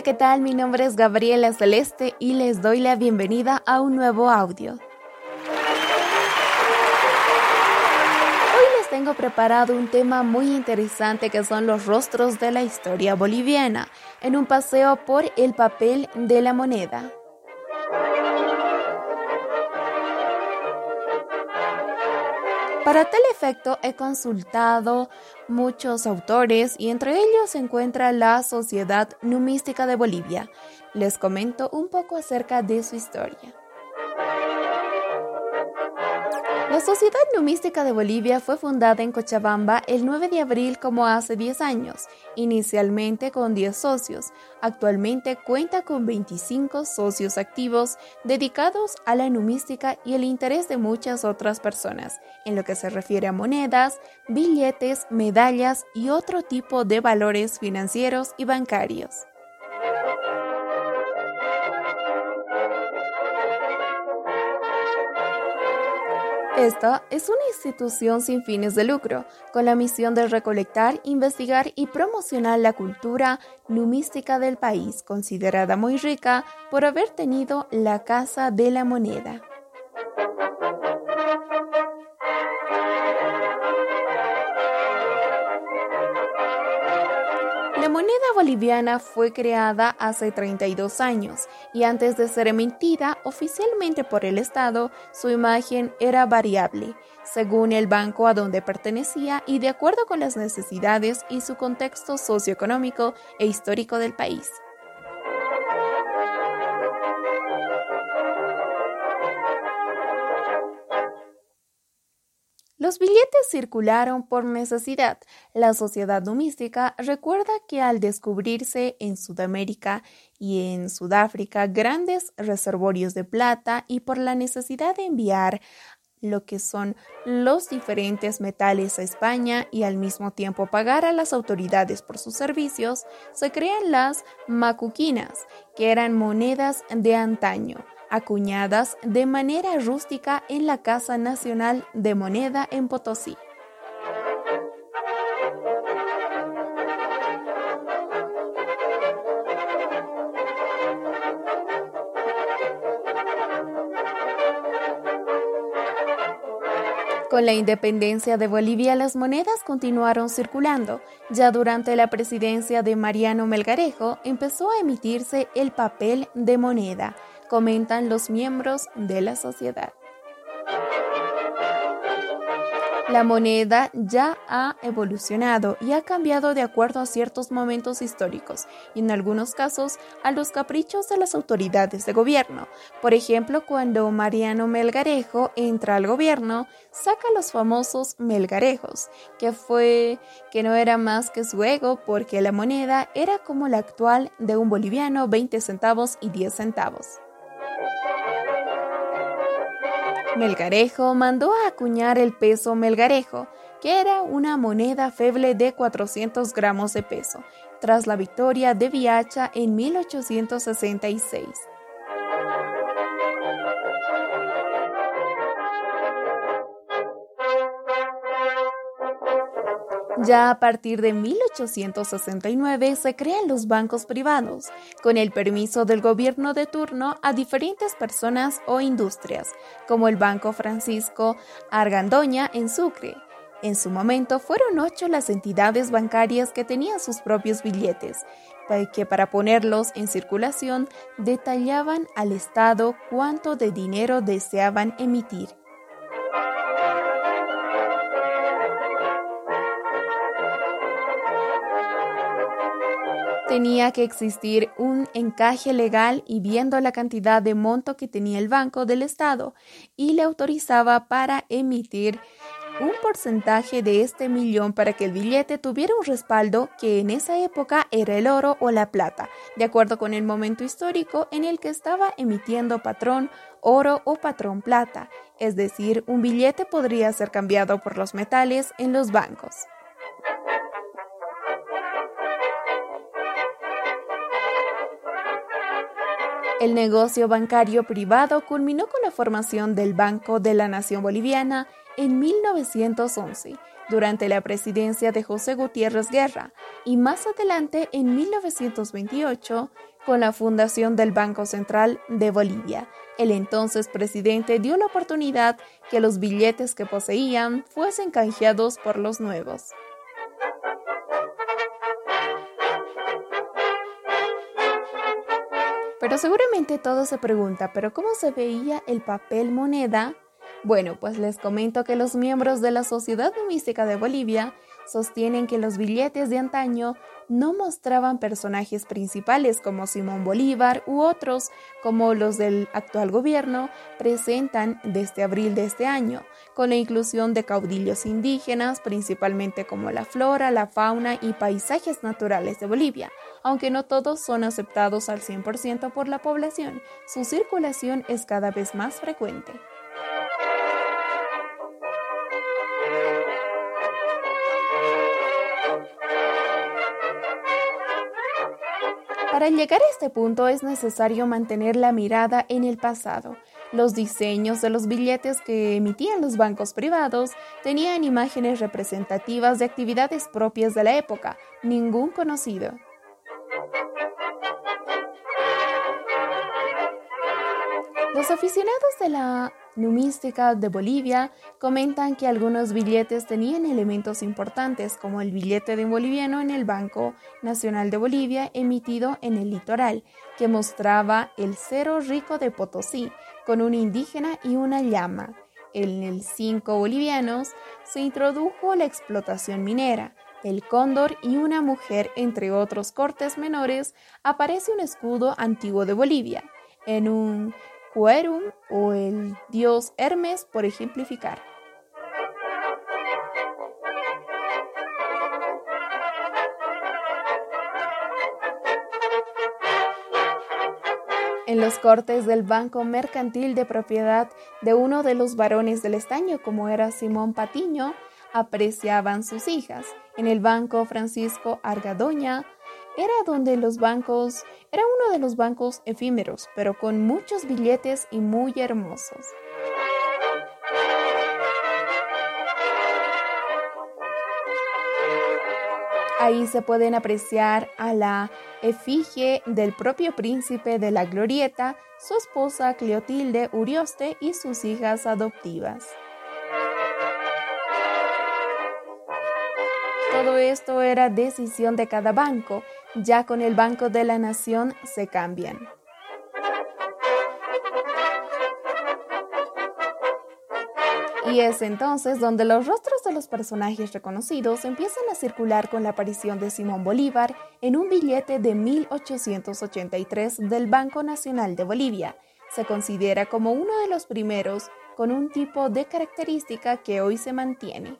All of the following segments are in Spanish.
Hola, ¿qué tal? Mi nombre es Gabriela Celeste y les doy la bienvenida a un nuevo audio. Hoy les tengo preparado un tema muy interesante que son los rostros de la historia boliviana, en un paseo por el papel de la moneda. Para tal efecto he consultado muchos autores y entre ellos se encuentra la Sociedad Numística de Bolivia. Les comento un poco acerca de su historia. La Sociedad Numística de Bolivia fue fundada en Cochabamba el 9 de abril como hace 10 años, inicialmente con 10 socios. Actualmente cuenta con 25 socios activos dedicados a la numística y el interés de muchas otras personas, en lo que se refiere a monedas, billetes, medallas y otro tipo de valores financieros y bancarios. Esta es una institución sin fines de lucro, con la misión de recolectar, investigar y promocionar la cultura numística del país, considerada muy rica por haber tenido la Casa de la Moneda. Boliviana fue creada hace 32 años y antes de ser emitida oficialmente por el Estado, su imagen era variable, según el banco a donde pertenecía y de acuerdo con las necesidades y su contexto socioeconómico e histórico del país. Los billetes circularon por necesidad. La sociedad numística recuerda que al descubrirse en Sudamérica y en Sudáfrica grandes reservorios de plata y por la necesidad de enviar lo que son los diferentes metales a España y al mismo tiempo pagar a las autoridades por sus servicios, se crean las macuquinas, que eran monedas de antaño acuñadas de manera rústica en la Casa Nacional de Moneda en Potosí. Con la independencia de Bolivia, las monedas continuaron circulando. Ya durante la presidencia de Mariano Melgarejo empezó a emitirse el papel de moneda, comentan los miembros de la sociedad. La moneda ya ha evolucionado y ha cambiado de acuerdo a ciertos momentos históricos y en algunos casos a los caprichos de las autoridades de gobierno. Por ejemplo, cuando Mariano Melgarejo entra al gobierno, saca los famosos melgarejos, que fue que no era más que su ego porque la moneda era como la actual de un boliviano 20 centavos y 10 centavos. Melgarejo mandó a acuñar el peso melgarejo, que era una moneda feble de 400 gramos de peso, tras la victoria de Viacha en 1866. Ya a partir de 1869 se crean los bancos privados, con el permiso del gobierno de turno a diferentes personas o industrias, como el Banco Francisco Argandoña en Sucre. En su momento fueron ocho las entidades bancarias que tenían sus propios billetes, que para ponerlos en circulación detallaban al Estado cuánto de dinero deseaban emitir tenía que existir un encaje legal y viendo la cantidad de monto que tenía el Banco del Estado y le autorizaba para emitir un porcentaje de este millón para que el billete tuviera un respaldo que en esa época era el oro o la plata, de acuerdo con el momento histórico en el que estaba emitiendo patrón oro o patrón plata, es decir, un billete podría ser cambiado por los metales en los bancos. El negocio bancario privado culminó con la formación del Banco de la Nación Boliviana en 1911. durante la presidencia de José Gutiérrez Guerra y más adelante en 1928 con la fundación del Banco Central de Bolivia. El entonces presidente dio la oportunidad que los billetes que poseían fuesen canjeados por los nuevos. Pero seguramente todo se pregunta, ¿pero cómo se veía el papel moneda? Bueno, pues les comento que los miembros de la Sociedad Mística de Bolivia sostienen que los billetes de antaño no mostraban personajes principales como Simón Bolívar u otros como los del actual gobierno presentan desde abril de este año, con la inclusión de caudillos indígenas, principalmente como la flora, la fauna y paisajes naturales de Bolivia. Aunque no todos son aceptados al 100% por la población, su circulación es cada vez más frecuente. Para llegar a este punto es necesario mantener la mirada en el pasado. Los diseños de los billetes que emitían los bancos privados tenían imágenes representativas de actividades propias de la época, ningún conocido. Los aficionados de la numística de Bolivia comentan que algunos billetes tenían elementos importantes como el billete de un boliviano en el Banco Nacional de Bolivia emitido en el litoral, que mostraba el cero rico de Potosí con un indígena y una llama. En el cinco bolivianos se introdujo la explotación minera, el cóndor y una mujer, entre otros cortes menores, aparece un escudo antiguo de Bolivia. En un Cuerum o el dios Hermes por ejemplificar. En los cortes del Banco Mercantil de propiedad de uno de los varones del estaño, como era Simón Patiño, apreciaban sus hijas. En el Banco Francisco Argadoña, era donde los bancos, era uno de los bancos efímeros, pero con muchos billetes y muy hermosos. Ahí se pueden apreciar a la efigie del propio príncipe de la Glorieta, su esposa Cleotilde Urioste y sus hijas adoptivas. Todo esto era decisión de cada banco ya con el Banco de la Nación se cambian. Y es entonces donde los rostros de los personajes reconocidos empiezan a circular con la aparición de Simón Bolívar en un billete de 1883 del Banco Nacional de Bolivia. Se considera como uno de los primeros con un tipo de característica que hoy se mantiene.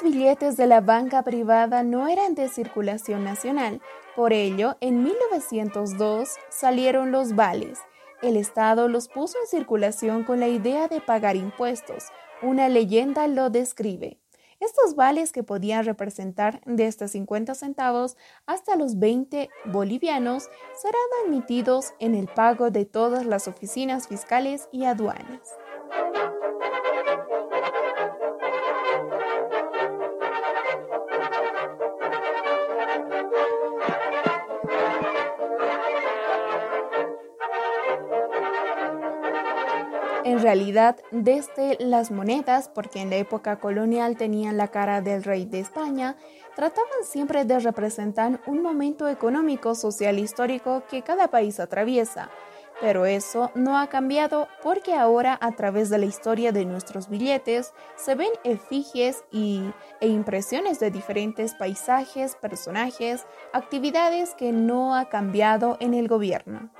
Los billetes de la banca privada no eran de circulación nacional, por ello, en 1902 salieron los vales. El Estado los puso en circulación con la idea de pagar impuestos. Una leyenda lo describe. Estos vales que podían representar desde 50 centavos hasta los 20 bolivianos serán admitidos en el pago de todas las oficinas fiscales y aduanas. Realidad, desde las monedas, porque en la época colonial tenían la cara del rey de España, trataban siempre de representar un momento económico, social, histórico que cada país atraviesa. Pero eso no ha cambiado porque ahora a través de la historia de nuestros billetes se ven efigies y, e impresiones de diferentes paisajes, personajes, actividades que no ha cambiado en el gobierno.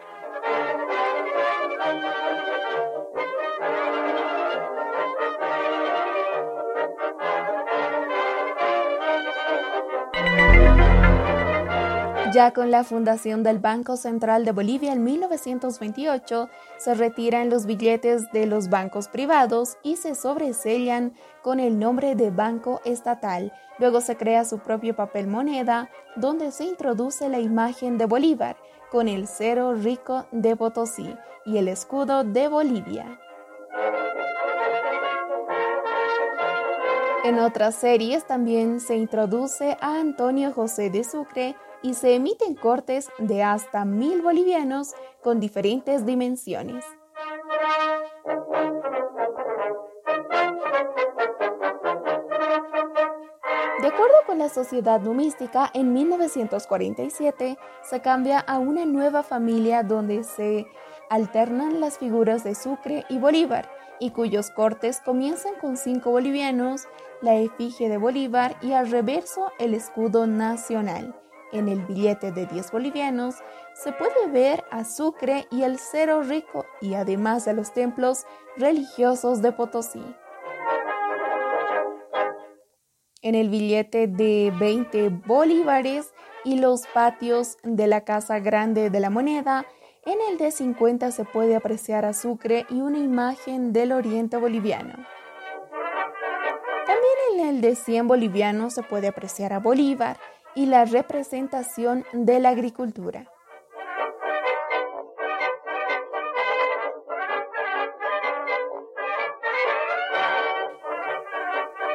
Ya con la fundación del Banco Central de Bolivia en 1928, se retiran los billetes de los bancos privados y se sobresellan con el nombre de Banco Estatal. Luego se crea su propio papel moneda, donde se introduce la imagen de Bolívar, con el cero rico de Potosí y el escudo de Bolivia. En otras series también se introduce a Antonio José de Sucre y se emiten cortes de hasta mil bolivianos con diferentes dimensiones. De acuerdo con la Sociedad Numística, en 1947 se cambia a una nueva familia donde se alternan las figuras de Sucre y Bolívar y cuyos cortes comienzan con cinco bolivianos, la efigie de Bolívar y al reverso el escudo nacional. En el billete de 10 bolivianos se puede ver a Sucre y el Cero Rico y además de los templos religiosos de Potosí. En el billete de 20 bolívares y los patios de la Casa Grande de la Moneda, en el de 50 se puede apreciar a Sucre y una imagen del oriente boliviano. También en el de 100 bolivianos se puede apreciar a Bolívar y la representación de la agricultura.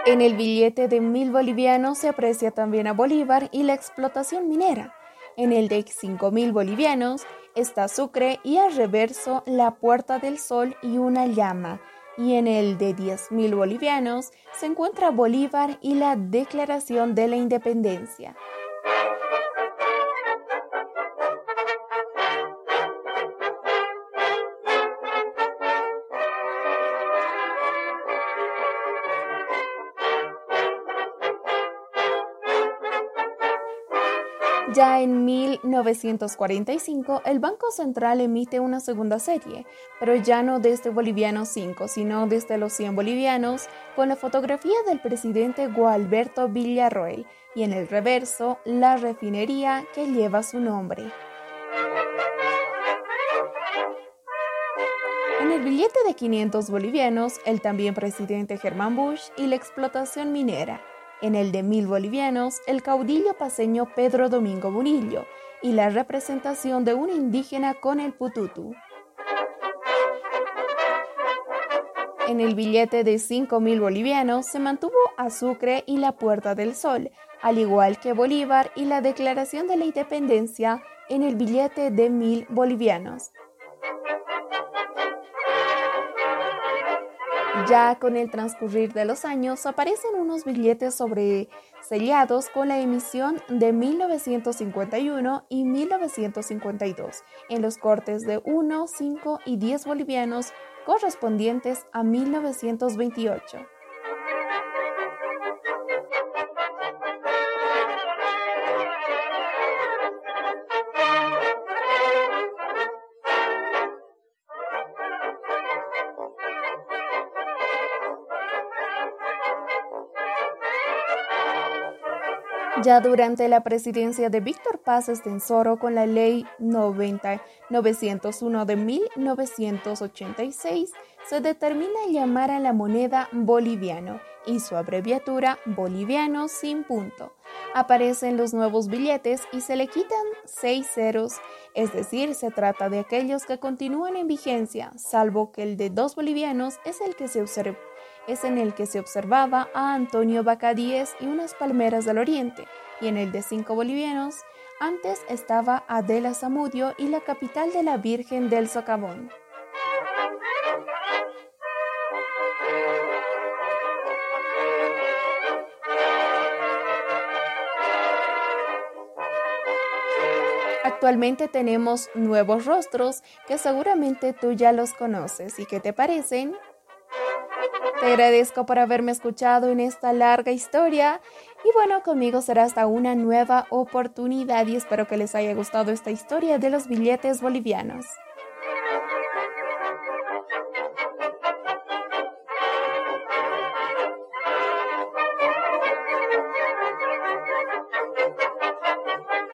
En el billete de mil bolivianos se aprecia también a Bolívar y la explotación minera. En el de cinco mil bolivianos está Sucre y al reverso la Puerta del Sol y una llama. Y en el de diez mil bolivianos se encuentra Bolívar y la Declaración de la Independencia. Ya en 1945, el Banco Central emite una segunda serie, pero ya no desde Bolivianos 5, sino desde los 100 bolivianos, con la fotografía del presidente Gualberto Villarroel y en el reverso la refinería que lleva su nombre. En el billete de 500 bolivianos, el también presidente Germán Bush y la explotación minera en el de mil bolivianos, el caudillo paseño Pedro Domingo Murillo y la representación de un indígena con el pututu. En el billete de cinco mil bolivianos se mantuvo a Sucre y la Puerta del Sol, al igual que Bolívar y la Declaración de la Independencia en el billete de mil bolivianos. Ya con el transcurrir de los años aparecen unos billetes sobre sellados con la emisión de 1951 y 1952 en los cortes de 1, 5 y 10 bolivianos correspondientes a 1928. Ya durante la presidencia de Víctor Paz Estensoro con la ley 90, 901 de 1986, se determina llamar a la moneda boliviano y su abreviatura boliviano sin punto. Aparecen los nuevos billetes y se le quitan seis ceros, es decir, se trata de aquellos que continúan en vigencia, salvo que el de dos bolivianos es el que se observa es en el que se observaba a Antonio Bacadíes y unas palmeras del oriente, y en el de cinco bolivianos, antes estaba Adela Zamudio y la capital de la Virgen del Socavón. Actualmente tenemos nuevos rostros que seguramente tú ya los conoces y que te parecen te agradezco por haberme escuchado en esta larga historia y bueno, conmigo será hasta una nueva oportunidad y espero que les haya gustado esta historia de los billetes bolivianos.